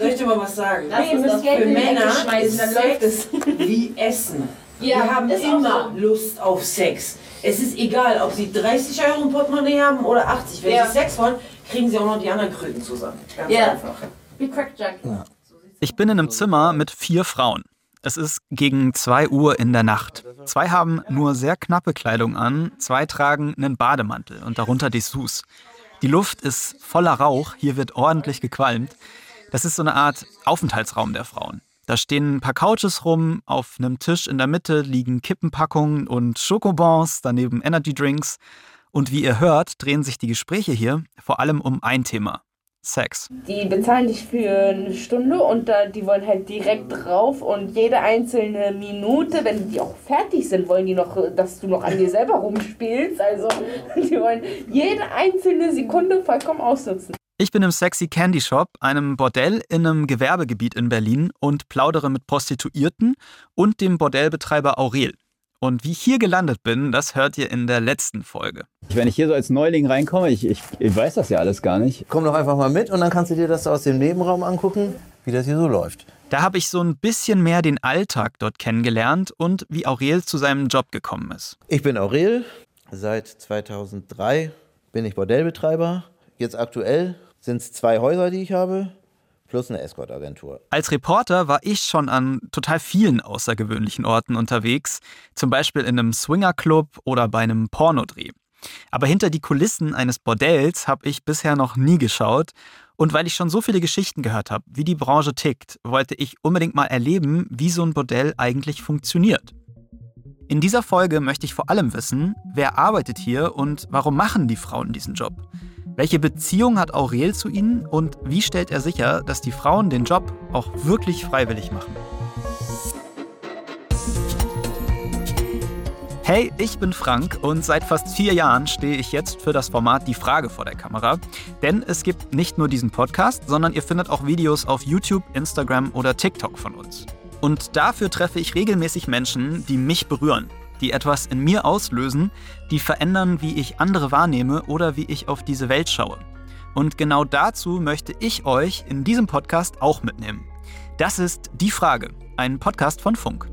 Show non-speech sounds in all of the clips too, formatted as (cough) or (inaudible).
Soll ich dir mal was sagen? Lass uns das Geld Für die Männer ist dann läuft Sex (laughs) wie Essen. Ja, Wir haben immer so. Lust auf Sex. Es ist egal, ob sie 30 Euro im Portemonnaie haben oder 80. Wenn Ja. sie Sex wollen, kriegen sie auch noch die anderen Kröten zusammen. Ganz Ja. einfach. Wie Crackjack. Ich bin in einem Zimmer mit vier Frauen. Es ist gegen 2 Uhr in der Nacht. Zwei haben nur sehr knappe Kleidung an, zwei tragen einen Bademantel und darunter Dessous. Die Luft ist voller Rauch, hier wird ordentlich gequalmt. Das ist so eine Art Aufenthaltsraum der Frauen. Da stehen ein paar Couches rum, auf einem Tisch in der Mitte liegen Kippenpackungen und Schokobons, daneben Energydrinks. Und wie ihr hört, drehen sich die Gespräche hier vor allem um ein Thema. Sex. Die bezahlen dich für eine Stunde und da, die wollen halt direkt drauf und jede einzelne Minute, wenn die auch fertig sind, wollen die noch, dass du noch an dir selber rumspielst. Also (laughs) die wollen jede einzelne Sekunde vollkommen ausnutzen. Ich bin im Sexy Candy Shop, einem Bordell in einem Gewerbegebiet in Berlin und plaudere mit Prostituierten und dem Bordellbetreiber Aurel. Und wie ich hier gelandet bin, das hört ihr in der letzten Folge. Wenn ich hier so als Neuling reinkomme, ich, ich, ich weiß das ja alles gar nicht. Komm doch einfach mal mit und dann kannst du dir das aus dem Nebenraum angucken, wie das hier so läuft. Da habe ich so ein bisschen mehr den Alltag dort kennengelernt und wie Aurel zu seinem Job gekommen ist. Ich bin Aurel, seit 2003 bin ich Bordellbetreiber. Jetzt aktuell sind es zwei Häuser, die ich habe, plus eine Escort-Agentur. Als Reporter war ich schon an total vielen außergewöhnlichen Orten unterwegs, zum Beispiel in einem Swingerclub oder bei einem Pornodreh. Aber hinter die Kulissen eines Bordells habe ich bisher noch nie geschaut. Und weil ich schon so viele Geschichten gehört habe, wie die Branche tickt, wollte ich unbedingt mal erleben, wie so ein Bordell eigentlich funktioniert. In dieser Folge möchte ich vor allem wissen, wer arbeitet hier und warum machen die Frauen diesen Job? Welche Beziehung hat Aurel zu ihnen und wie stellt er sicher, dass die Frauen den Job auch wirklich freiwillig machen? Hey, ich bin Frank und seit fast vier Jahren stehe ich jetzt für das Format Die Frage vor der Kamera. Denn es gibt nicht nur diesen Podcast, sondern ihr findet auch Videos auf YouTube, Instagram oder TikTok von uns. Und dafür treffe ich regelmäßig Menschen, die mich berühren, die etwas in mir auslösen, die verändern, wie ich andere wahrnehme oder wie ich auf diese Welt schaue. Und genau dazu möchte ich euch in diesem Podcast auch mitnehmen. Das ist Die Frage, ein Podcast von Funk.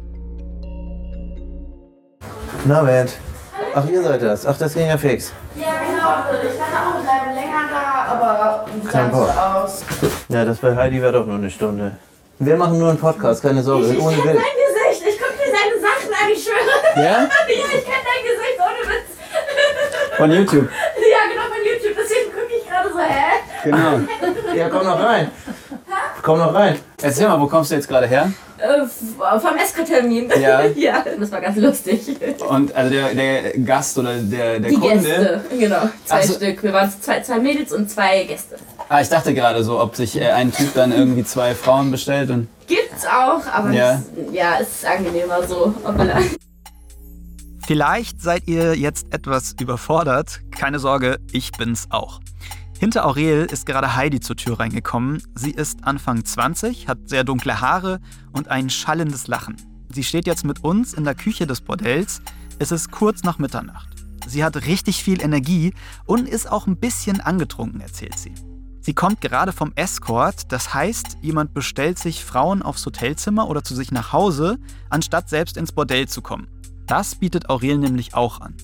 Na, Bert. Ach, ihr seid das. Ach, das ging ja fix. Ja, genau. Ich dachte auch, bleiben länger da, aber Kein Bock. aus. Ja, das bei Heidi wäre doch nur eine Stunde. Wir machen nur einen Podcast, keine Sorge. Ich Ohne kenne Bild. dein Gesicht. Ich gucke mir seine Sachen an, ich schwöre. Ja? (laughs) ja, ich kenne dein Gesicht, ohne Witz. (laughs) Von YouTube. Ja, genau, von YouTube. Deswegen gucke ich gerade so, hä? Genau. (laughs) Ja, komm noch rein. Komm noch rein. Erzähl mal, wo kommst du jetzt gerade her? Äh, vom Escort-Termin. Ja. ja, das war ganz lustig. Und also der, der Gast oder der, der Die Kunde. Gäste, genau. Zwei so. Stück. Wir waren zwei, zwei Mädels und zwei Gäste. Ah, ich dachte gerade so, ob sich äh, ein Typ dann irgendwie zwei Frauen bestellt und. Gibt's auch, aber Ja. Es, ja, ist angenehmer so. Hoppala. Vielleicht seid ihr jetzt etwas überfordert. Keine Sorge, ich bin's auch. Hinter Aurel ist gerade Heidi zur Tür reingekommen. Sie ist Anfang 20, hat sehr dunkle Haare und ein schallendes Lachen. Sie steht jetzt mit uns in der Küche des Bordells. Es ist kurz nach Mitternacht. Sie hat richtig viel Energie und ist auch ein bisschen angetrunken, erzählt sie. Sie kommt gerade vom Escort, das heißt, jemand bestellt sich Frauen aufs Hotelzimmer oder zu sich nach Hause, anstatt selbst ins Bordell zu kommen. Das bietet Aurel nämlich auch an.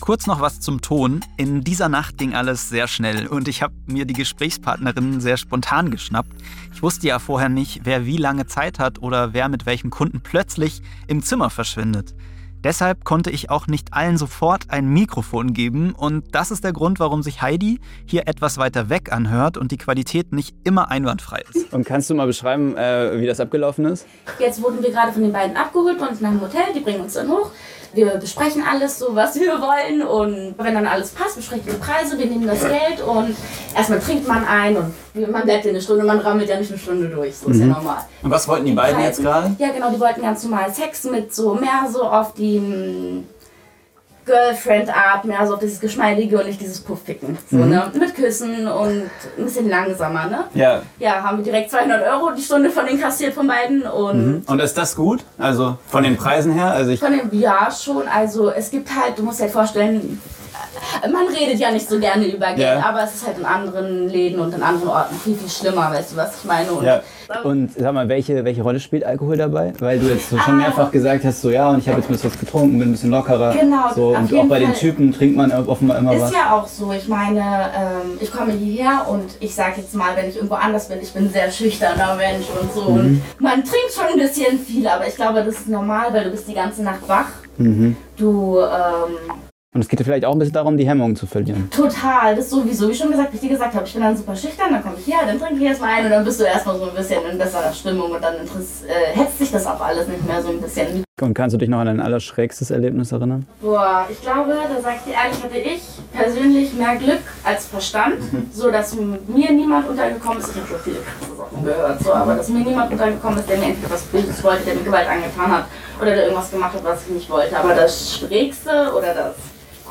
Kurz noch was zum Ton. In dieser Nacht ging alles sehr schnell und ich habe mir die Gesprächspartnerin sehr spontan geschnappt. Ich wusste ja vorher nicht, wer wie lange Zeit hat oder wer mit welchem Kunden plötzlich im Zimmer verschwindet. Deshalb konnte ich auch nicht allen sofort ein Mikrofon geben und das ist der Grund, warum sich Heidi hier etwas weiter weg anhört und die Qualität nicht immer einwandfrei ist. Und kannst du mal beschreiben, äh, wie das abgelaufen ist? Jetzt wurden wir gerade von den beiden abgeholt bei uns nach dem Hotel. Die bringen uns dann hoch. Wir besprechen alles, so was wir wollen. Und wenn dann alles passt, besprechen wir Preise, wir nehmen das Geld und erstmal trinkt man ein und man bleibt ja eine Stunde, man rammelt ja nicht eine Stunde durch. So ist ja normal. Und was wollten die beiden jetzt gerade? Ja, genau, die wollten ganz normal Sex mit so mehr so auf die Girlfriend-Art, mehr so auf dieses Geschmeidige und nicht dieses Puffpicken. So, ne? Mit Küssen und ein bisschen langsamer, ne? Ja. Ja, haben wir direkt 200 Euro die Stunde von den kassiert von beiden und Und ist das gut? Also von den Preisen her? Also ich. von dem ja schon. Also es gibt halt, du musst dir halt vorstellen, Man redet ja nicht so gerne über Geld, Ja. aber es ist halt in anderen Läden und in anderen Orten viel, viel schlimmer, weißt du, was ich meine? Und Ja. Und sag mal, welche, welche Rolle spielt Alkohol dabei? Weil du jetzt so schon Ah. mehrfach gesagt hast, so ja, und ich habe jetzt ein bisschen was getrunken, bin ein bisschen lockerer. Genau, So, auf und jeden auch bei den Fall. Typen trinkt man offenbar immer was. Ist ja auch so. Ich meine, ähm, ich komme hierher und ich sage jetzt mal, wenn ich irgendwo anders bin, ich bin ein sehr schüchterner Mensch und so. Mhm. Und man trinkt schon ein bisschen viel, aber ich glaube, das ist normal, weil du bist die ganze Nacht wach. Mhm. Du, ähm, Und es geht dir vielleicht auch ein bisschen darum, die Hemmungen zu verlieren. total, das sowieso, wie schon gesagt, wie ich dir gesagt habe, ich bin dann super schüchtern, dann komme ich her, dann trinke ich erstmal ein und dann bist du erstmal so ein bisschen in besserer Stimmung und dann äh, hetzt sich das auch alles nicht mehr so ein bisschen. Und kannst du dich noch an dein allerschrägstes Erlebnis erinnern? Boah, ich glaube, da sag ich dir ehrlich, hatte ich persönlich mehr Glück als Verstand, so dass mir niemand untergekommen ist. Ich habe schon viele krasse Sachen gehört, so, aber dass mir niemand untergekommen ist, der mir entweder was Böses wollte, der mir Gewalt angetan hat oder der irgendwas gemacht hat, was ich nicht wollte. Aber das Schrägste oder das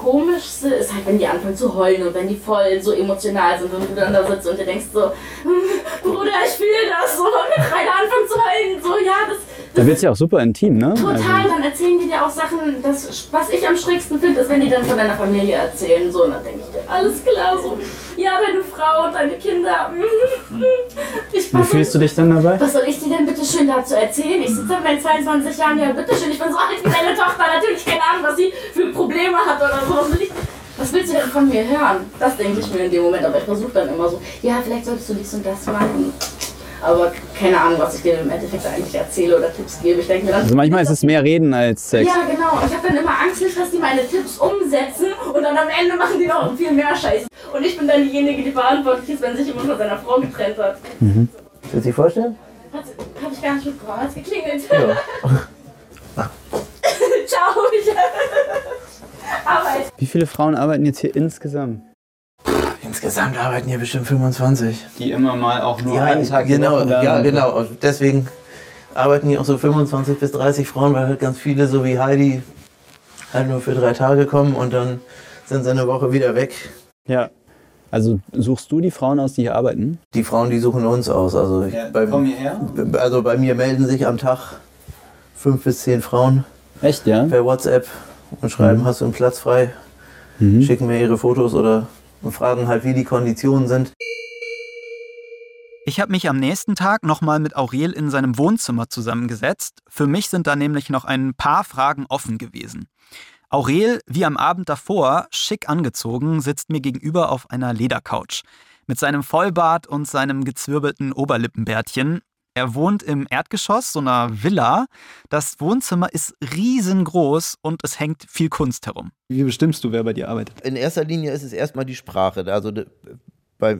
Komischste ist halt, wenn die anfangen zu heulen und wenn die voll so emotional sind und du dann da sitzt und dir denkst so, "Hm, Bruder, ich fühle das so, und wir beide anfangen zu heulen, so, ja, das, Da wird es ja auch super intim, ne? Total, dann erzählen die dir auch Sachen, das, was ich am schrägsten finde, ist, wenn die dann von deiner Familie erzählen. So, und dann denke ich dir, alles klar, so, ja, deine Frau und deine Kinder. mm, Ich Wie fühlst du dich dann dabei? Was soll ich dir denn bitte schön dazu erzählen? Ich sitze mit 22 Jahren, ja, bitte schön, ich bin so alt wie deine Tochter, natürlich keine Ahnung, was sie für Probleme hat oder so. Was, will ich, was willst du denn von mir hören? Das denke ich mir in dem Moment, aber ich versuche dann immer so, ja, vielleicht solltest du dies und das machen. Aber keine Ahnung, was ich dir im Endeffekt eigentlich erzähle oder Tipps gebe. Ich denke mir dann, Also manchmal ist es mehr Reden als Sex. ja, genau. Und ich habe dann immer Angst, nicht, dass die meine Tipps umsetzen und dann am Ende machen die noch viel mehr Scheiße. Und ich bin dann diejenige, die verantwortlich ist, wenn sich jemand von seiner Frau getrennt hat. Willst du dir vorstellen? Hat hab ich gar nicht mitbekommen. Hat's geklingelt. (laughs) Ciao. Ich Arbeit. Wie viele Frauen arbeiten jetzt hier insgesamt? Insgesamt arbeiten hier bestimmt 25. Die immer mal auch nur Ja, einen Tag genau, ja, genau. Und deswegen arbeiten hier auch so 25 bis 30 Frauen, weil halt ganz viele, so wie Heidi, halt nur für drei Tage kommen und dann sind sie eine Woche wieder weg. Ja. Also suchst du die Frauen aus, die hier arbeiten? Die Frauen, die suchen uns aus. Also, ich, bei, hierher? also bei mir melden sich am Tag fünf bis zehn Frauen Echt, ja? per WhatsApp und schreiben, hast du einen Platz frei? Mhm. Schicken mir ihre Fotos oder und fragen halt, wie die Konditionen sind. Ich habe mich am nächsten Tag nochmal mit Aurel in seinem Wohnzimmer zusammengesetzt. Für mich sind da nämlich noch ein paar Fragen offen gewesen. Aurel, wie am Abend davor, schick angezogen, sitzt mir gegenüber auf einer Ledercouch. Mit seinem Vollbart und seinem gezwirbelten Oberlippenbärtchen. Er wohnt im Erdgeschoss so einer Villa. Das Wohnzimmer ist riesengroß und es hängt viel Kunst herum. Wie bestimmst du, wer bei dir arbeitet? In erster Linie ist es erstmal die Sprache. Also bei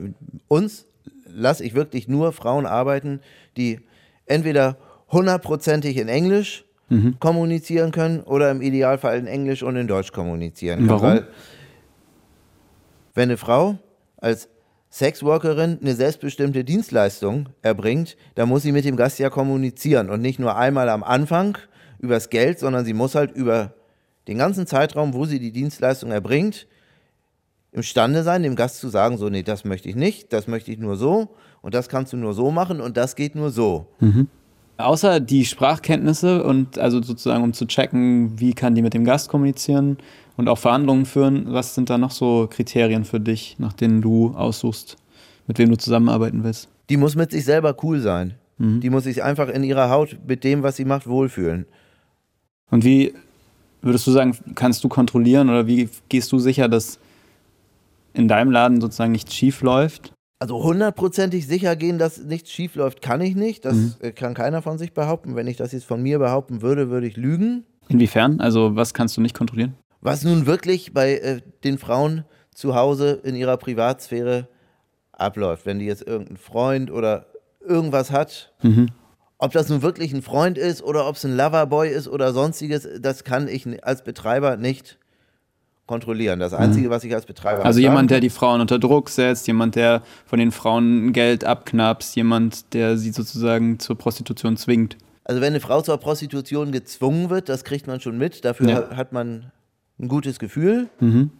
uns lasse ich wirklich nur Frauen arbeiten, die entweder hundertprozentig in Englisch kommunizieren können oder im Idealfall in Englisch und in Deutsch kommunizieren können. Warum? Weil wenn eine Frau als Sexworkerin eine selbstbestimmte Dienstleistung erbringt, dann muss sie mit dem Gast ja kommunizieren und nicht nur einmal am Anfang übers Geld, sondern sie muss halt über den ganzen Zeitraum, wo sie die Dienstleistung erbringt, imstande sein, dem Gast zu sagen, so, nee, das möchte ich nicht, das möchte ich nur so und das kannst du nur so machen und das geht nur so. Außer die Sprachkenntnisse und also sozusagen um zu checken, wie kann die mit dem Gast kommunizieren und auch Verhandlungen führen, was sind da noch so Kriterien für dich, nach denen du aussuchst, mit wem du zusammenarbeiten willst? Die muss mit sich selber cool sein. Die muss sich einfach in ihrer Haut mit dem, was sie macht, wohlfühlen. Und wie würdest du sagen, kannst du kontrollieren oder wie gehst du sicher, dass in deinem Laden sozusagen nichts schief läuft? Also hundertprozentig sicher gehen, dass nichts schief läuft, kann ich nicht. Das äh, kann keiner von sich behaupten. Wenn ich das jetzt von mir behaupten würde, würde ich lügen. Inwiefern? Also was kannst du nicht kontrollieren? Was nun wirklich bei äh, den Frauen zu Hause in ihrer Privatsphäre abläuft. Wenn die jetzt irgendeinen Freund oder irgendwas hat, ob das nun wirklich ein Freund ist oder ob es ein Loverboy ist oder sonstiges, das kann ich als Betreiber nicht kontrollieren. Das Einzige, was ich als Betreiber Also jemand, der die Frauen unter Druck setzt, jemand, der von den Frauen Geld abknapst, jemand, der sie sozusagen zur Prostitution zwingt. Also wenn eine Frau zur Prostitution gezwungen wird, das kriegt man schon mit. Dafür Ja. hat, man ein gutes Gefühl. Mhm.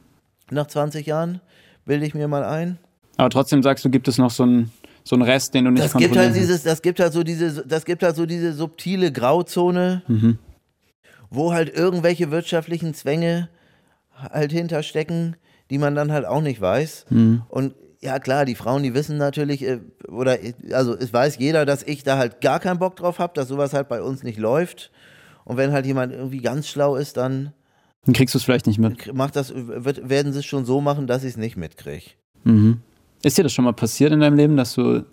Nach 20 Jahren bilde ich mir mal ein. Aber trotzdem sagst du, gibt es noch so einen, so einen Rest, den du nicht Das gibt halt dieses, das gibt halt so diese, das gibt halt so diese subtile Grauzone, Mhm. wo halt irgendwelche wirtschaftlichen Zwänge halt hinterstecken, die man dann halt auch nicht weiß. Mhm. Und ja klar, die Frauen, die wissen natürlich, äh, oder also es weiß jeder, dass ich da halt gar keinen Bock drauf habe, dass sowas halt bei uns nicht läuft. Und wenn halt jemand irgendwie ganz schlau ist, dann Dann kriegst du es vielleicht nicht mit. macht das, wird, werden sie es schon so machen, dass ich es nicht mitkriege. Mhm. Ist dir das schon mal passiert in deinem Leben, dass du,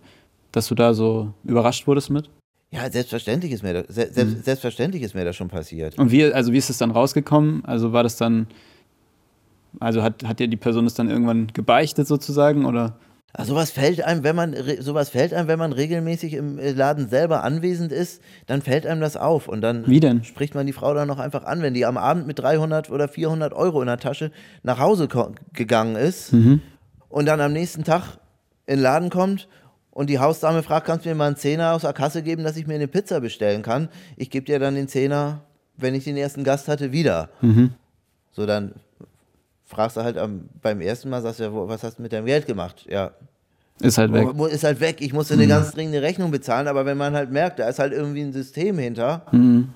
dass du da so überrascht wurdest mit? Ja, selbstverständlich ist mir das, se selbst, selbstverständlich ist mir das schon passiert. Und wie, also wie ist es dann rausgekommen? Also war das dann, also hat, hat dir die Person das dann irgendwann gebeichtet sozusagen oder? Also sowas fällt einem, wenn man sowas fällt einem, wenn man regelmäßig im äh, Laden selber anwesend ist, dann fällt einem das auf und dann Wie denn? spricht man die Frau dann noch einfach an, wenn die am Abend mit 300 oder 400 Euro in der Tasche nach Hause gegangen ist Mhm. und dann am nächsten Tag in den Laden kommt und die Hausdame fragt, kannst du mir mal einen Zehner aus der Kasse geben, dass ich mir eine Pizza bestellen kann? Ich gebe dir dann den Zehner, wenn ich den ersten Gast hatte, wieder. Mhm. So, dann fragst du halt am, beim ersten Mal, sagst du ja, wo- was hast du mit deinem Geld gemacht? Ja, Ist halt weg. Ist halt weg. Ich musste eine ganz dringende Rechnung bezahlen, aber wenn man halt merkt, da ist halt irgendwie ein System hinter, Mhm.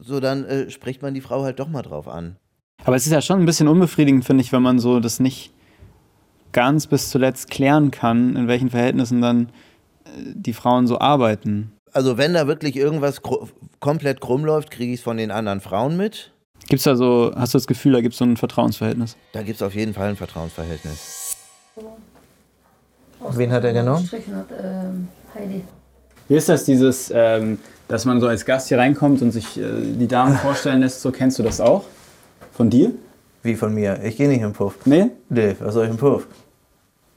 so dann äh, spricht man die Frau halt doch mal drauf an. Aber es ist ja schon ein bisschen unbefriedigend, finde ich, wenn man so das nicht ganz bis zuletzt klären kann, in welchen Verhältnissen dann äh, die Frauen so arbeiten. Also wenn da wirklich irgendwas komplett krumm läuft, kriege ich es von den anderen Frauen mit. Gibt's da so, hast du das Gefühl, da gibt es so ein Vertrauensverhältnis? Da gibt es auf jeden Fall ein Vertrauensverhältnis. Wen hat er genommen? Hat, ähm, Heidi. Wie ist das, dieses, ähm, dass man so als Gast hier reinkommt und sich äh, die Damen (laughs) vorstellen lässt? So kennst du das auch? Von dir? Wie von mir? Ich gehe nicht im Puff. Nee? Nee, was soll ich im Puff?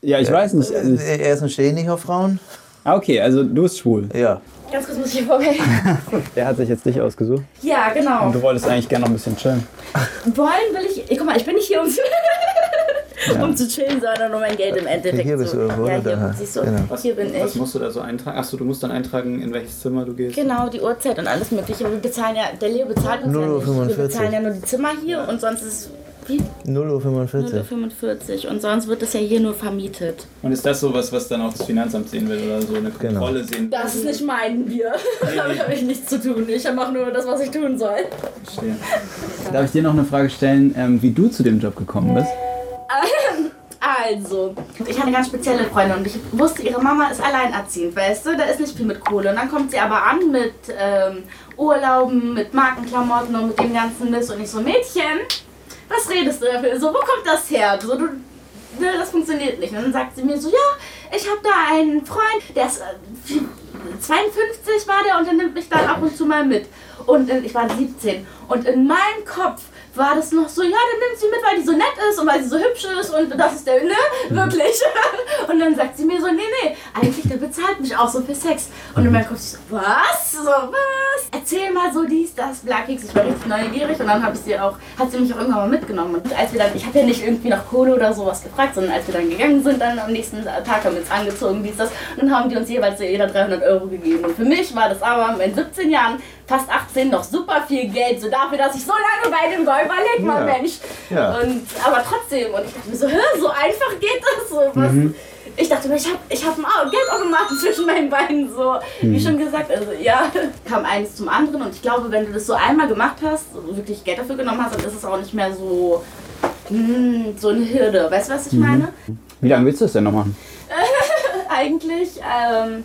Ja, ich weiß nicht. Also, Äh, Erstens stehe ich nicht auf Frauen. ah, okay, also du bist schwul. Ja. Ganz kurz muss ich hier vorbei. (laughs) Der hat sich jetzt dich ausgesucht. Ja, genau. Und du wolltest eigentlich gerne noch ein bisschen chillen. (laughs) Wollen will ich. Guck mal, ich bin nicht hier, um zu, (laughs) um zu chillen, sondern um mein Geld im Endeffekt. Hier bist du irgendwo, Ja, oder? hier, siehst du, Genau. hier bin ich. musst du da so eintragen? Achso, du musst dann eintragen, in welches Zimmer du gehst. Genau, die Uhrzeit und alles Mögliche. Wir bezahlen ja, der Leo bezahlt uns ja nicht. 0:45 Wir bezahlen ja nur die Zimmer hier und sonst ist wie 0.45 Uhr. 0,45 und sonst wird es ja hier nur vermietet. Und ist das sowas, was dann auch das Finanzamt sehen will oder so eine Genau. Kontrolle sehen Das ist nicht mein Bier. (laughs) Damit habe ich nichts zu tun. Ich mache nur das, was ich tun soll. Verstehe. Darf ich dir noch eine Frage stellen, ähm, wie du zu dem Job gekommen bist? Also, ich hatte eine ganz spezielle Freundin und ich wusste, ihre Mama ist alleinerziehend, weißt du? Da ist nicht viel mit Kohle. Und dann kommt sie aber an mit ähm, Urlauben, mit Markenklamotten und mit dem ganzen Mist. Und ich so, Mädchen, was redest du dafür? So, wo kommt das her? So, du, ne, das funktioniert nicht. Und dann sagt sie mir so, ja, ich habe da einen Freund, der ist äh, 52 war der und der nimmt mich dann ab und zu mal mit. Und äh, ich war 17. Und in meinem Kopf war das noch so, ja, dann nimmt sie mit, weil die so nett ist und weil sie so hübsch ist und das ist der, ne? Wirklich. (laughs) Und dann sagt sie mir so, nee, nee, eigentlich der bezahlt mich auch so für Sex. Und in meinem Kopf so, was? So, was? Erzähl mal so dies, das, Blackix. Ich war richtig neugierig und dann habe ich sie auch, hat sie mich auch irgendwann mal mitgenommen. Und als wir dann, ich habe ja nicht irgendwie nach Kohle oder sowas gefragt, sondern als wir dann gegangen sind, dann am nächsten Tag haben wir uns angezogen, dies, das. Und dann haben die uns jeweils jeder 300 Euro gegeben. Und für mich war das aber in 17 Jahren, fast 18, noch super viel Geld. So dafür, dass ich so lange bei dem war. Überleg mal, Ja. Mensch. Ja. Und, aber trotzdem, und ich dachte mir so, hä, so einfach geht das so. Was? Ich dachte mir, ich habe ich hab einen Au- Geldautomaten zwischen meinen Beinen. So, wie schon gesagt, also ja, kam eins zum anderen. Und ich glaube, wenn du das so einmal gemacht hast, wirklich Geld dafür genommen hast, dann ist es auch nicht mehr so, mm, so eine Hürde. Weißt du, was ich meine? Wie lange willst du das denn noch machen? (laughs) Eigentlich, ähm,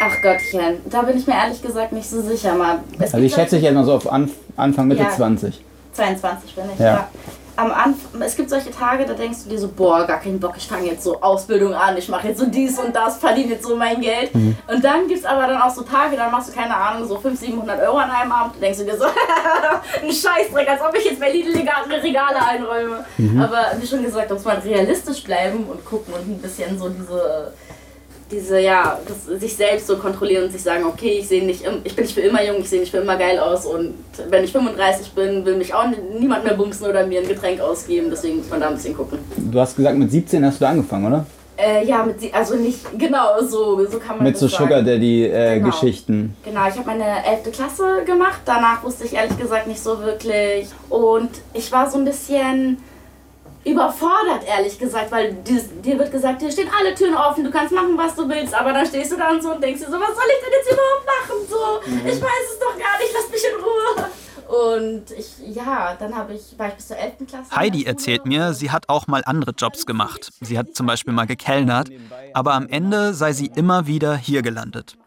ach Gottchen, da bin ich mir ehrlich gesagt nicht so sicher. Mal, Also ich schätze dich jetzt mal so auf Anf Anfang, Mitte Ja. 20. 22 bin ich, Ja. ja. Am Anfang, es gibt solche Tage, da denkst du dir so, boah, gar keinen Bock, ich fange jetzt so Ausbildung an, ich mache jetzt so dies und das, verdiene jetzt so mein Geld. Mhm. Und dann gibt es aber dann auch so Tage, dann machst du, keine Ahnung, so 500, 700 Euro an einem Abend, denkst du dir so, (laughs) ein Scheißdreck, als ob ich jetzt bei Lidl Regale einräume. Mhm. Aber wie schon gesagt, da muss man realistisch bleiben und gucken und ein bisschen so diese diese, ja, das, sich selbst so kontrollieren und sich sagen, okay, ich sehe nicht, ich bin nicht für immer jung, ich sehe nicht für immer geil aus und wenn ich 35 bin, will mich auch ni- niemand mehr bumsen oder mir ein Getränk ausgeben, deswegen muss man da ein bisschen gucken. Du hast gesagt, mit 17 hast du angefangen, oder? Äh, ja, mit, also nicht, genau, so, so kann man Mit so sagen. Sugar Daddy äh, Genau. Geschichten. Genau, ich habe meine 11. Klasse gemacht. Danach wusste ich ehrlich gesagt nicht so wirklich. Und ich war so ein bisschen überfordert, ehrlich gesagt, weil dir, wird gesagt, hier stehen alle Türen offen, du kannst machen, was du willst, aber dann stehst du da und so und denkst dir so, was soll ich denn jetzt überhaupt machen? So, ich weiß es doch gar nicht, lass mich in Ruhe. Und ich, ja, dann habe ich, war ich bis zur 11. Klasse. Heidi erzählt mir, sie hat auch mal andere Jobs gemacht. Sie hat zum Beispiel mal gekellnert, aber am Ende sei sie immer wieder hier gelandet.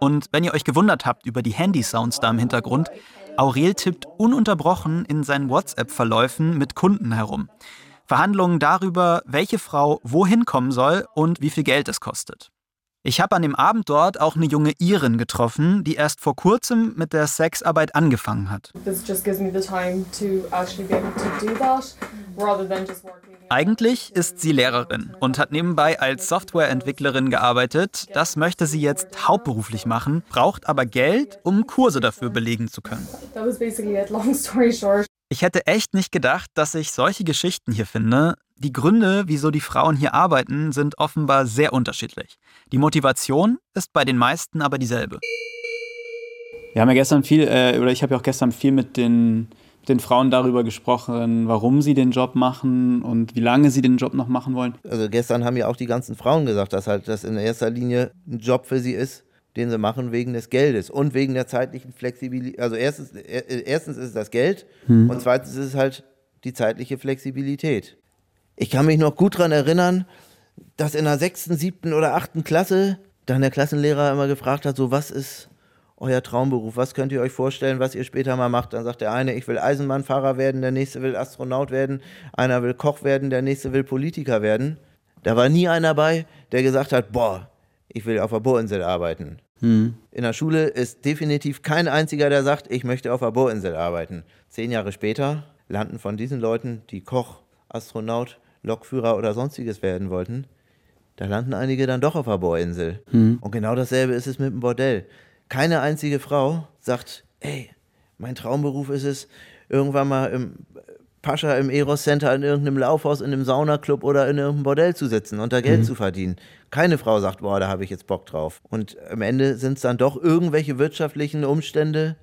Und wenn ihr euch gewundert habt über die Handy-Sounds da im Hintergrund, Aurel tippt ununterbrochen in seinen WhatsApp-Verläufen mit Kunden herum. Verhandlungen darüber, welche Frau wohin kommen soll und wie viel Geld es kostet. Ich habe an dem Abend dort auch eine junge Irin getroffen, die erst vor kurzem mit der Sexarbeit angefangen hat. Eigentlich ist sie Lehrerin und hat nebenbei als Softwareentwicklerin gearbeitet. Das möchte sie jetzt hauptberuflich machen, braucht aber Geld, um Kurse dafür belegen zu können. Ich hätte echt nicht gedacht, dass ich solche Geschichten hier finde. Die Gründe, wieso die Frauen hier arbeiten, sind offenbar sehr unterschiedlich. Die Motivation ist bei den meisten aber dieselbe. Wir haben ja gestern viel, äh, oder ich habe ja auch gestern viel mit den, mit den Frauen darüber gesprochen, warum sie den Job machen und wie lange sie den Job noch machen wollen. Also gestern haben ja auch die ganzen Frauen gesagt, dass halt das in erster Linie ein Job für sie ist, den sie machen wegen des Geldes und wegen der zeitlichen Flexibilität. Also erstens, äh, erstens ist es das Geld und zweitens ist es halt die zeitliche Flexibilität. Ich kann mich noch gut daran erinnern, dass in der sechsten, siebten oder achten Klasse dann der Klassenlehrer immer gefragt hat, so was ist euer Traumberuf, was könnt ihr euch vorstellen, was ihr später mal macht. Dann sagt der eine, ich will Eisenbahnfahrer werden, der nächste will Astronaut werden, einer will Koch werden, der nächste will Politiker werden. Da war nie einer bei, der gesagt hat, boah, ich will auf der Bohrinsel arbeiten. In der Schule ist definitiv kein einziger, der sagt, ich möchte auf der Bohrinsel arbeiten. Zehn Jahre später landen von diesen Leuten, die Koch, Astronaut, Lokführer oder sonstiges werden wollten, da landen einige dann doch auf der Bohrinsel. Und genau dasselbe ist es mit dem Bordell. Keine einzige Frau sagt, ey, mein Traumberuf ist es, irgendwann mal im Pascha im Eros Center in irgendeinem Laufhaus, in einem Saunaclub oder in irgendeinem Bordell zu sitzen und da Geld zu verdienen. Keine Frau sagt, boah, da habe ich jetzt Bock drauf. Und am Ende sind es dann doch irgendwelche wirtschaftlichen Umstände,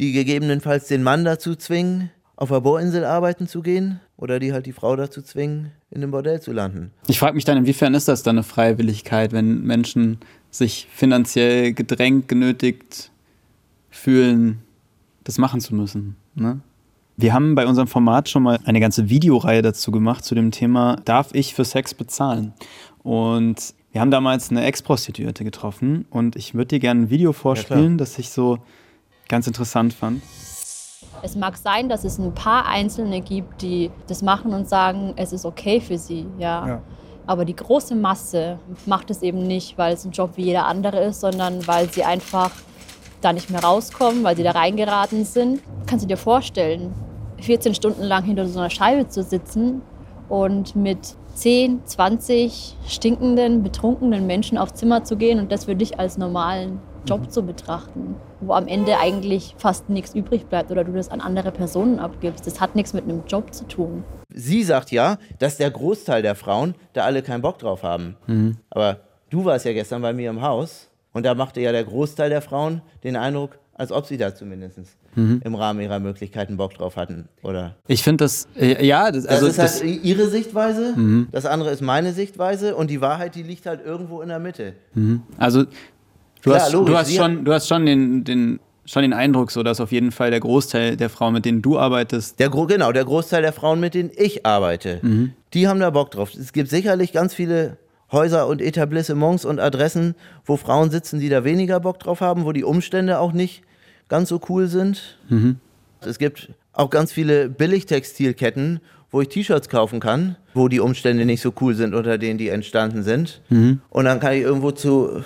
die gegebenenfalls den Mann dazu zwingen, auf der Bohrinsel arbeiten zu gehen oder die halt die Frau dazu zwingen, in einem Bordell zu landen. Ich frage mich dann, inwiefern ist das dann eine Freiwilligkeit, wenn Menschen sich finanziell gedrängt, genötigt fühlen, das machen zu müssen. Ne? Wir haben bei unserem Format schon mal eine ganze Videoreihe dazu gemacht, zu dem Thema, darf ich für Sex bezahlen? Und wir haben damals eine Ex-Prostituierte getroffen und ich würde dir gerne ein Video vorspielen, das ich so ganz interessant fand. Es mag sein, dass es ein paar Einzelne gibt, die das machen und sagen, es ist okay für sie, ja. Ja. Aber die große Masse macht es eben nicht, weil es ein Job wie jeder andere ist, sondern weil sie einfach da nicht mehr rauskommen, weil sie da reingeraten sind. Kannst du dir vorstellen, 14 Stunden lang hinter so einer Scheibe zu sitzen und mit 10, 20 stinkenden, betrunkenen Menschen aufs Zimmer zu gehen und das für dich als normalen Job zu betrachten, wo am Ende eigentlich fast nichts übrig bleibt oder du das an andere Personen abgibst. Das hat nichts mit einem Job zu tun. Sie sagt ja, dass der Großteil der Frauen da alle keinen Bock drauf haben. Aber du warst ja gestern bei mir im Haus und da machte ja der Großteil der Frauen den Eindruck, als ob sie da zumindest im Rahmen ihrer Möglichkeiten Bock drauf hatten, oder? Ich finde das, äh, ja, das, Das also ist halt das, ihre Sichtweise, das andere ist meine Sichtweise und die Wahrheit, die liegt halt irgendwo in der Mitte. also du Klar, hast, logisch, du hast schon, du hast schon den, den, schon den Eindruck, so dass auf jeden Fall der Großteil der Frauen, mit denen du arbeitest, Der, Gro- genau, der Großteil der Frauen, mit denen ich arbeite, die haben da Bock drauf. Es gibt sicherlich ganz viele Häuser und Etablissements und Adressen, wo Frauen sitzen, die da weniger Bock drauf haben, wo die Umstände auch nicht ganz so cool sind. Es gibt auch ganz viele Billigtextilketten, wo ich T-Shirts kaufen kann, wo die Umstände nicht so cool sind, unter denen die entstanden sind. Und dann kann ich irgendwo zu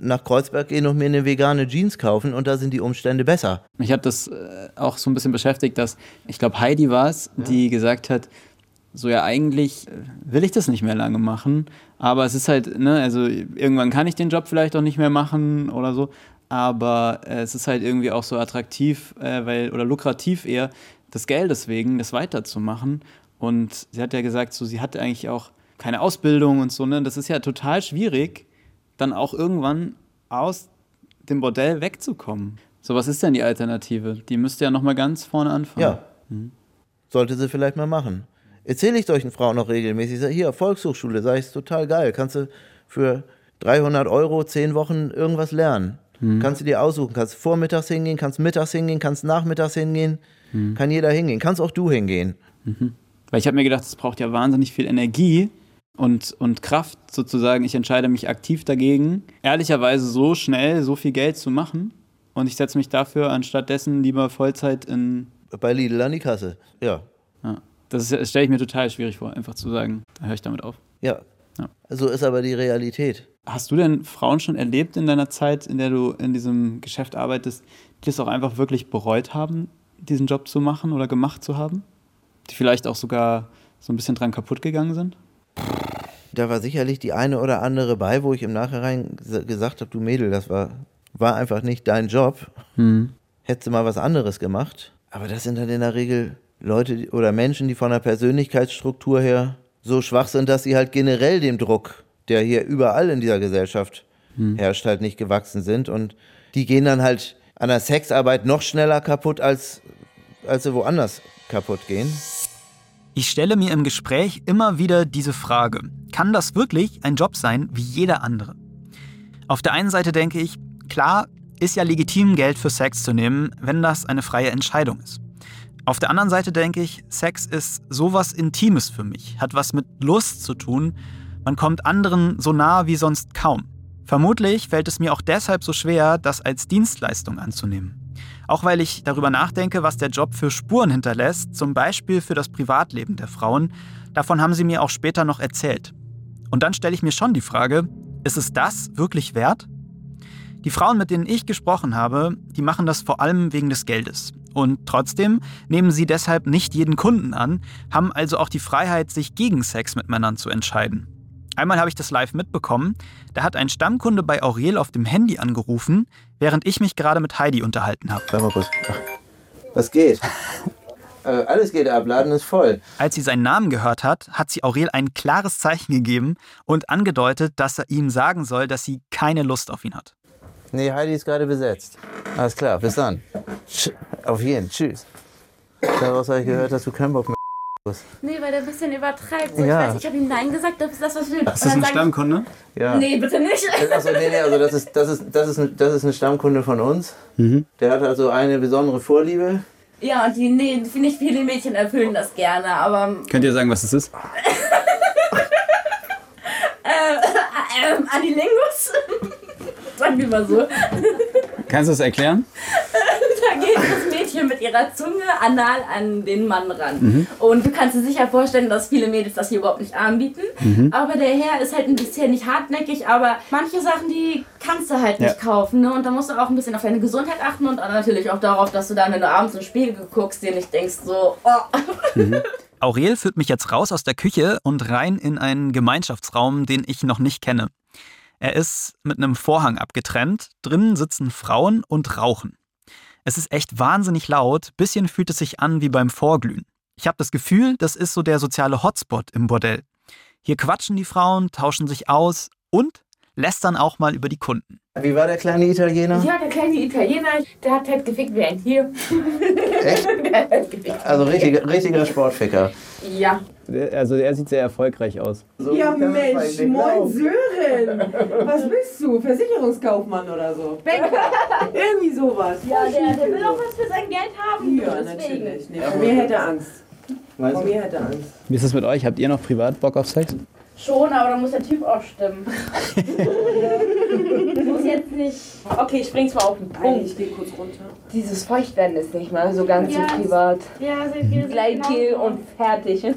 nach Kreuzberg gehen und mir eine vegane Jeans kaufen und da sind die Umstände besser. Mich hat das äh, auch so ein bisschen beschäftigt, dass ich glaube, Heidi war es, die gesagt hat, so ja eigentlich äh, will ich das nicht mehr lange machen, aber es ist halt, ne, also irgendwann kann ich den Job vielleicht auch nicht mehr machen oder so, aber äh, es ist halt irgendwie auch so attraktiv, äh, weil oder lukrativ eher des Geldes wegen, das weiterzumachen. Und sie hat ja gesagt, so sie hatte eigentlich auch keine Ausbildung und so, ne, das ist ja total schwierig, dann auch irgendwann aus dem Bordell wegzukommen. So, was ist denn die Alternative? Die müsste ja nochmal ganz vorne anfangen. Ja. Sollte sie vielleicht mal machen. Erzähle ich solchen Frauen noch regelmäßig. Sag, hier, Volkshochschule, sag ich, ist total geil. Kannst du für 300 Euro zehn Wochen irgendwas lernen. Kannst du dir aussuchen. Kannst vormittags hingehen, kannst mittags hingehen, kannst nachmittags hingehen. Kann jeder hingehen. Kannst auch du hingehen. Weil ich habe mir gedacht, es braucht ja wahnsinnig viel Energie und, und Kraft sozusagen. Ich entscheide mich aktiv dagegen, ehrlicherweise so schnell so viel Geld zu machen. Und ich setze mich dafür anstatt dessen lieber Vollzeit in. Bei Lidl an die Kasse. Ja. Ja, das, ist- das stelle ich mir total schwierig vor, einfach zu sagen, da höre ich damit auf. Ja. Ja. So ist aber die Realität. Hast du denn Frauen schon erlebt in deiner Zeit, in der du in diesem Geschäft arbeitest, die es auch einfach wirklich bereut haben, diesen Job zu machen oder gemacht zu haben? Die vielleicht auch sogar so ein bisschen dran kaputt gegangen sind? Da war sicherlich die eine oder andere bei, wo ich im Nachhinein ges- gesagt habe, du Mädel, das war, war einfach nicht dein Job. Hättest du mal was anderes gemacht. Aber das sind dann in der Regel Leute oder Menschen, die von der Persönlichkeitsstruktur her so schwach sind, dass sie halt generell dem Druck, der hier überall in dieser Gesellschaft herrscht, halt nicht gewachsen sind. Und die gehen dann halt an der Sexarbeit noch schneller kaputt, als, als sie woanders kaputt gehen. Ich stelle mir im Gespräch immer wieder diese Frage, kann das wirklich ein Job sein wie jeder andere? Auf der einen Seite denke ich, klar, ist ja legitim, Geld für Sex zu nehmen, wenn das eine freie Entscheidung ist. Auf der anderen Seite denke ich, Sex ist sowas Intimes für mich, hat was mit Lust zu tun, man kommt anderen so nah wie sonst kaum. Vermutlich fällt es mir auch deshalb so schwer, das als Dienstleistung anzunehmen. Auch weil ich darüber nachdenke, was der Job für Spuren hinterlässt, zum Beispiel für das Privatleben der Frauen. Davon haben sie mir auch später noch erzählt. Und dann stelle ich mir schon die Frage, ist es das wirklich wert? Die Frauen, mit denen ich gesprochen habe, die machen das vor allem wegen des Geldes. Und trotzdem nehmen sie deshalb nicht jeden Kunden an, haben also auch die Freiheit, sich gegen Sex mit Männern zu entscheiden. Einmal habe ich das live mitbekommen, da hat ein Stammkunde bei Aurel auf dem Handy angerufen, während ich mich gerade mit Heidi unterhalten habe. Warte mal kurz. (laughs) Was geht? (laughs) äh, alles geht ab, Laden ist voll. Als sie seinen Namen gehört hat, hat sie Aurel ein klares Zeichen gegeben und angedeutet, dass er ihm sagen soll, dass sie keine Lust auf ihn hat. Nee, Heidi ist gerade besetzt. Alles klar, bis dann. Auf jeden, tschüss. Daraus habe ich gehört, dass du keinen Bock mehr hast. Nee, weil der ein bisschen übertreibt. So, Ja. Ich weiß, ich habe ihm Nein gesagt, das ist das, was wir. Ist das ein Stammkunde? Ja. Nee, bitte nicht. Achso, nee, nee, also das ist, das ist, das ist, ein- das ist ein Stammkunde von uns. Der hat also eine besondere Vorliebe. Ja, und die, nee, nicht viele Mädchen erfüllen das gerne, aber Könnt ihr sagen, was es ist? (laughs) ähm, Anilingus, sagen wir mal so, Kannst du das erklären? da geht das Mädchen mit ihrer Zunge anal an den Mann ran. Und du kannst dir sicher vorstellen, dass viele Mädels das hier überhaupt nicht anbieten. Aber der Herr ist halt ein bisschen nicht hartnäckig, aber manche Sachen, die kannst du halt nicht Ja. kaufen. Ne? Und da musst du auch ein bisschen auf deine Gesundheit achten und natürlich auch darauf, dass du dann, wenn du abends im Spiegel guckst, dir nicht denkst so, oh, Aurel führt mich jetzt raus aus der Küche und rein in einen Gemeinschaftsraum, den ich noch nicht kenne. Er ist mit einem Vorhang abgetrennt, drinnen sitzen Frauen und rauchen. Es ist echt wahnsinnig laut, bisschen fühlt es sich an wie beim Vorglühen. Ich habe das Gefühl, das ist so der soziale Hotspot im Bordell. Hier quatschen die Frauen, tauschen sich aus und lästern auch mal über die Kunden. Wie war der kleine Italiener? Ja, der kleine Italiener, der hat halt gefickt wie ein Tier. Echt? (laughs) Der hat halt gefickt. Also richtiger, richtiger Sportficker. Ja. Also er sieht sehr erfolgreich aus. Ja, Mensch, moin Sören. (laughs) Was bist du? Versicherungskaufmann oder so? (laughs) Irgendwie sowas. ja, der, der will auch was für sein Geld haben. Ja, natürlich. Nee, mir hätte er Angst. Weißt du? mir hätte er Angst. Wie ist das mit euch? Habt ihr noch privat Bock auf Sex? Schon, aber da muss der Typ auch stimmen. (laughs) muss jetzt nicht. Okay, ich bring's mal auf den Nein, Punkt. ich gehe kurz runter. Dieses Feuchtwerden ist nicht mal so ganz Ja, so privat. Ja, seht ihr, Gleitgel und fertig. (laughs)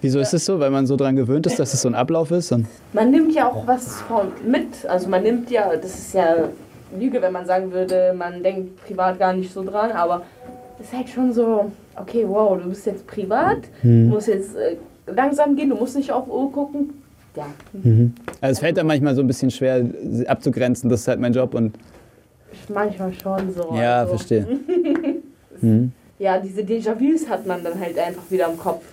Wieso ist es so? Weil man so dran gewöhnt ist, dass es so ein Ablauf ist? Und Man nimmt ja auch was von mit. Also man nimmt ja, das ist ja Lüge, wenn man sagen würde, man denkt privat gar nicht so dran, aber es ist halt schon so, okay, wow, du bist jetzt privat, du musst jetzt äh, langsam gehen, du musst nicht auf Uhr gucken. Ja, also es fällt dann manchmal so ein bisschen schwer abzugrenzen, das ist halt mein Job und manchmal schon so. ja, also. verstehe. (laughs) Ja, diese Déjà-vus hat man dann halt einfach wieder im Kopf.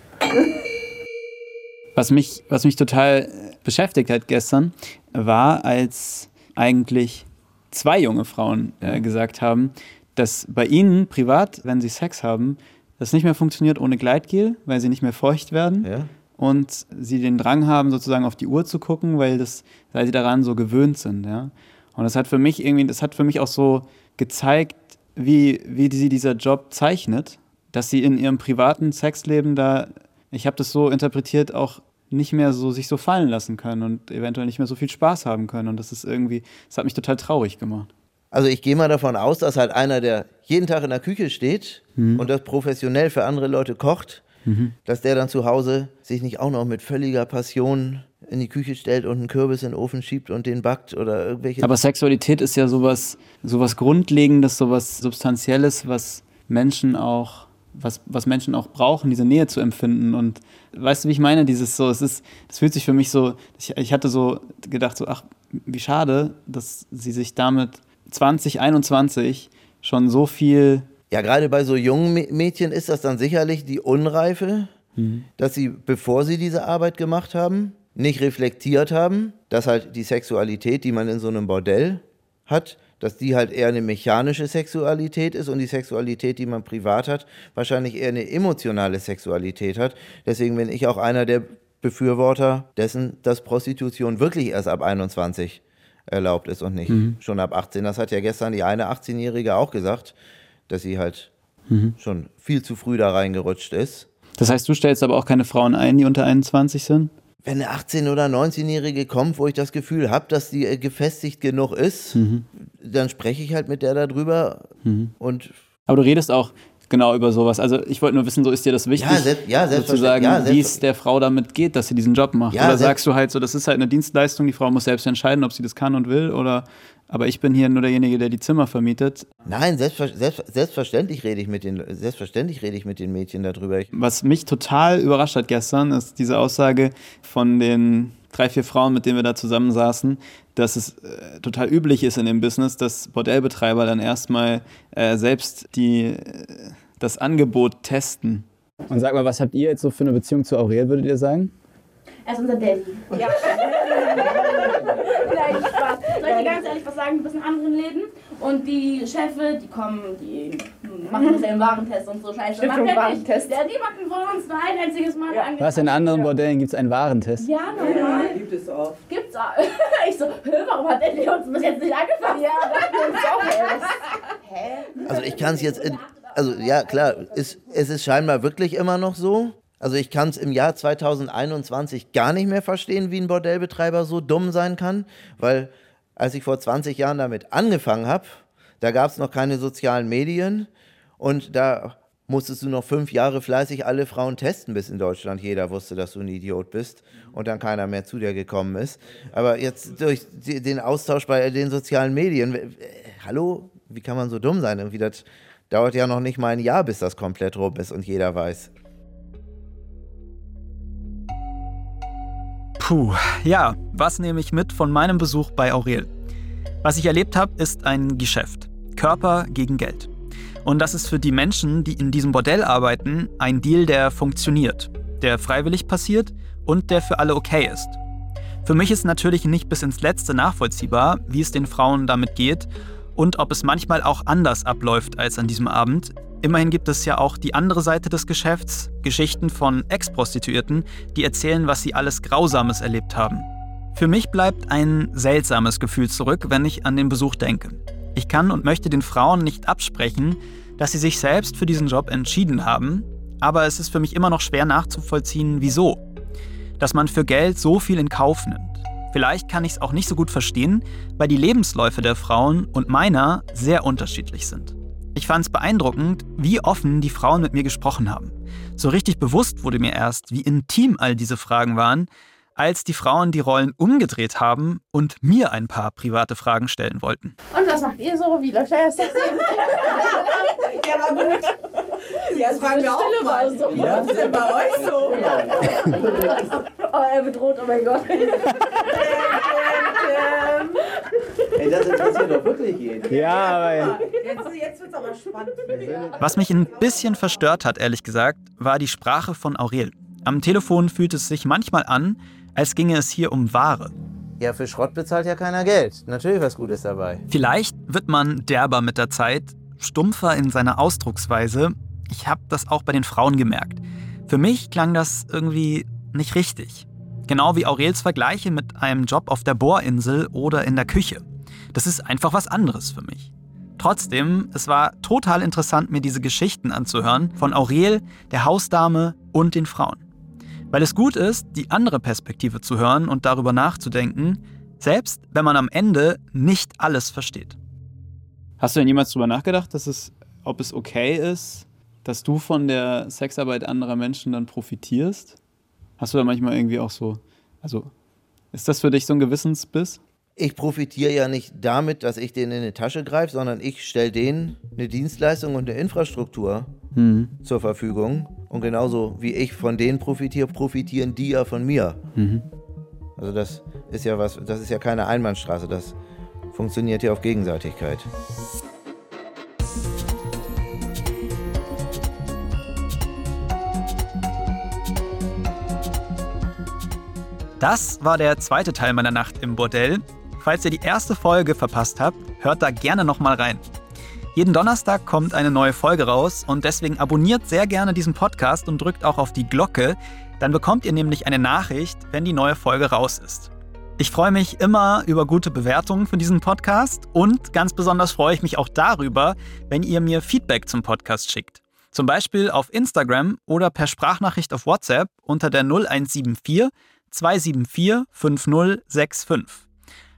Was mich, was mich total beschäftigt hat gestern, war, als eigentlich zwei junge Frauen äh, gesagt haben, dass bei ihnen privat, wenn sie Sex haben, das nicht mehr funktioniert ohne Gleitgel, weil sie nicht mehr feucht werden. Ja? und sie den Drang haben, sozusagen auf die Uhr zu gucken, weil, das, weil sie daran so gewöhnt sind. Ja? Und das hat für mich irgendwie, das hat für mich auch so gezeigt, wie, wie sie dieser Job zeichnet, dass sie in ihrem privaten Sexleben da, ich habe das so interpretiert, auch nicht mehr so sich so fallen lassen können und eventuell nicht mehr so viel Spaß haben können. Und das ist irgendwie, das hat mich total traurig gemacht. Also ich gehe mal davon aus, dass halt einer, der jeden Tag in der Küche steht Mhm. und das professionell für andere Leute kocht, Mhm. dass der dann zu Hause sich nicht auch noch mit völliger Passion in die Küche stellt und einen Kürbis in den Ofen schiebt und den backt oder irgendwelche. Aber Sexualität ist ja sowas, sowas Grundlegendes, sowas Substanzielles, was Menschen auch, was, was Menschen auch brauchen, diese Nähe zu empfinden. Und weißt du, wie ich meine? Dieses so, es ist, das fühlt sich für mich so, ich, ich hatte so gedacht, so, ach, wie schade, dass sie sich damit 2021 schon so viel. Ja, gerade bei so jungen Mä- Mädchen ist das dann sicherlich die Unreife, Mhm. dass sie, bevor sie diese Arbeit gemacht haben, nicht reflektiert haben, dass halt die Sexualität, die man in so einem Bordell hat, dass die halt eher eine mechanische Sexualität ist und die Sexualität, die man privat hat, wahrscheinlich eher eine emotionale Sexualität hat. Deswegen bin ich auch einer der Befürworter dessen, dass Prostitution wirklich erst ab 21 erlaubt ist und nicht Mhm. schon ab 18. Das hat ja gestern die eine 18-Jährige auch gesagt, dass sie halt Mhm. schon viel zu früh da reingerutscht ist. Das heißt, du stellst aber auch keine Frauen ein, die unter 21 sind? Wenn eine 18- oder 19-Jährige kommt, wo ich das Gefühl habe, dass die äh, gefestigt genug ist, Mhm. dann spreche ich halt mit der darüber Mhm. und Aber du redest auch genau über sowas. Also ich wollte nur wissen, so ist dir das wichtig, Ja, selbst- ja, sozusagen, Ja, wie es der Frau damit geht, dass sie diesen Job macht? Ja, oder sagst du halt so, das ist halt eine Dienstleistung, die Frau muss selbst entscheiden, ob sie das kann und will, oder aber ich bin hier nur derjenige, der die Zimmer vermietet. Nein, selbstver selbst selbstverständlich rede ich mit den selbstverständlich rede ich mit den Mädchen darüber. Was mich total überrascht hat gestern, ist diese Aussage von den drei, vier Frauen, mit denen wir da zusammensaßen, dass es äh, total üblich ist in dem Business, dass Bordellbetreiber dann erstmal äh, selbst die, äh, das Angebot testen. Und sag mal, was habt ihr jetzt so für eine Beziehung zu Aurel, würdet ihr sagen? Er ist unser Daddy. Ja. (laughs) Nein, Spaß. Soll ich dir ganz ehrlich was sagen? Du bist in anderen Läden und die Chefe, die kommen, die machen das ja im Warentest und so Scheiße. Stiftung Macht der nicht. Warentest. Der, die machen von uns nur ein einziges Mal angezeigt. Was, in anderen Bordellen gibt es einen Warentest? Ja, normal. Gibt es oft. Gibt's auch. (laughs) Ich so, hä, warum hat der uns bis jetzt nicht angefasst? Ja, das uns auch erst. also ich kann es jetzt in, also ja klar, ist, es ist scheinbar wirklich immer noch so. Also ich kann es im Jahr 2021 gar nicht mehr verstehen, wie ein Bordellbetreiber so dumm sein kann, weil als ich vor 20 Jahren damit angefangen habe, da gab es noch keine sozialen Medien und da musstest du noch fünf Jahre fleißig alle Frauen testen, bis in Deutschland jeder wusste, dass du ein Idiot bist und dann keiner mehr zu dir gekommen ist. Aber jetzt durch den Austausch bei den sozialen Medien, hallo, wie kann man so dumm sein? Irgendwie das dauert ja noch nicht mal ein Jahr, bis das komplett rum ist und jeder weiß. Puh, ja, was nehme ich mit von meinem Besuch bei Aurel? Was ich erlebt habe, ist ein Geschäft. Körper gegen Geld. Und das ist für die Menschen, die in diesem Bordell arbeiten, ein Deal, der funktioniert, der freiwillig passiert und der für alle okay ist. Für mich ist natürlich nicht bis ins Letzte nachvollziehbar, wie es den Frauen damit geht und ob es manchmal auch anders abläuft als an diesem Abend. Immerhin gibt es ja auch die andere Seite des Geschäfts, Geschichten von Ex-Prostituierten, die erzählen, was sie alles Grausames erlebt haben. Für mich bleibt ein seltsames Gefühl zurück, wenn ich an den Besuch denke. Ich kann und möchte den Frauen nicht absprechen, dass sie sich selbst für diesen Job entschieden haben, aber es ist für mich immer noch schwer nachzuvollziehen, wieso. Dass man für Geld so viel in Kauf nimmt. Vielleicht kann ich es auch nicht so gut verstehen, weil die Lebensläufe der Frauen und meiner sehr unterschiedlich sind. Ich fand es beeindruckend, wie offen die Frauen mit mir gesprochen haben. So richtig bewusst wurde mir erst, wie intim all diese Fragen waren, als die Frauen die Rollen umgedreht haben und mir ein paar private Fragen stellen wollten. Und was macht ihr so? Wie läuft euer Sexleben? (laughs) Ja, aber gut. Ja, das fragen wir auch war mal. so. Wie läuft es denn bei euch so? Oh, er bedroht, oh mein Gott. Ey, das interessiert doch wirklich jeden. Ja, aber Jetzt, jetzt wird es aber spannend. Was mich ein bisschen verstört hat, ehrlich gesagt, war die Sprache von Aurel. Am Telefon fühlt es sich manchmal an, als ginge es hier um Ware. Ja, für Schrott bezahlt ja keiner Geld. Natürlich was Gutes dabei. Vielleicht wird man derber mit der Zeit, stumpfer in seiner Ausdrucksweise. Ich habe das auch bei den Frauen gemerkt. Für mich klang das irgendwie nicht richtig. Genau wie Aurels Vergleiche mit einem Job auf der Bohrinsel oder in der Küche. Das ist einfach was anderes für mich. Trotzdem, es war total interessant, mir diese Geschichten anzuhören von Aurel, der Hausdame und den Frauen. Weil es gut ist, die andere Perspektive zu hören und darüber nachzudenken, selbst wenn man am Ende nicht alles versteht. Hast du denn jemals darüber nachgedacht, dass es, ob es okay ist, dass du von der Sexarbeit anderer Menschen dann profitierst? Hast du da manchmal irgendwie auch so, also ist das für dich so ein Gewissensbiss? Ich profitiere ja nicht damit, dass ich denen in die Tasche greife, sondern ich stelle denen eine Dienstleistung und eine Infrastruktur Mhm. zur Verfügung. Und genauso wie ich von denen profitiere, profitieren die ja von mir. Mhm. Also das ist ja was, das ist ja keine Einbahnstraße, das funktioniert ja auf Gegenseitigkeit. Das war der zweite Teil meiner Nacht im Bordell. Falls ihr die erste Folge verpasst habt, hört da gerne nochmal rein. Jeden Donnerstag kommt eine neue Folge raus und deswegen abonniert sehr gerne diesen Podcast und drückt auch auf die Glocke. Dann bekommt ihr nämlich eine Nachricht, wenn die neue Folge raus ist. Ich freue mich immer über gute Bewertungen für diesen Podcast und ganz besonders freue ich mich auch darüber, wenn ihr mir Feedback zum Podcast schickt. Zum Beispiel auf Instagram oder per Sprachnachricht auf WhatsApp unter der 0174 274 5065.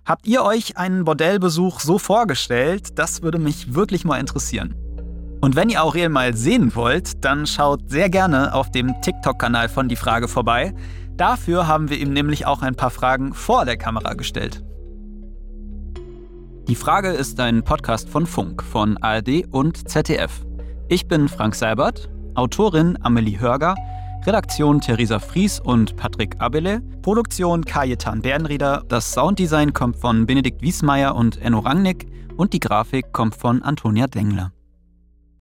Habt ihr euch einen Bordellbesuch so vorgestellt? Das würde mich wirklich mal interessieren. Und wenn ihr Aurel mal sehen wollt, dann schaut sehr gerne auf dem TikTok-Kanal von Die Frage vorbei. Dafür haben wir ihm nämlich auch ein paar Fragen vor der Kamera gestellt. Die Frage ist ein Podcast von Funk, von ARD und ZDF. Ich bin Frank Seibert, Autorin Amelie Hörger, Redaktion Theresa Fries und Patrick Abele, Produktion Kajetan Bernrieder, das Sounddesign kommt von Benedikt Wiesmeier und Enno Rangnick. Und die Grafik kommt von Antonia Dengler.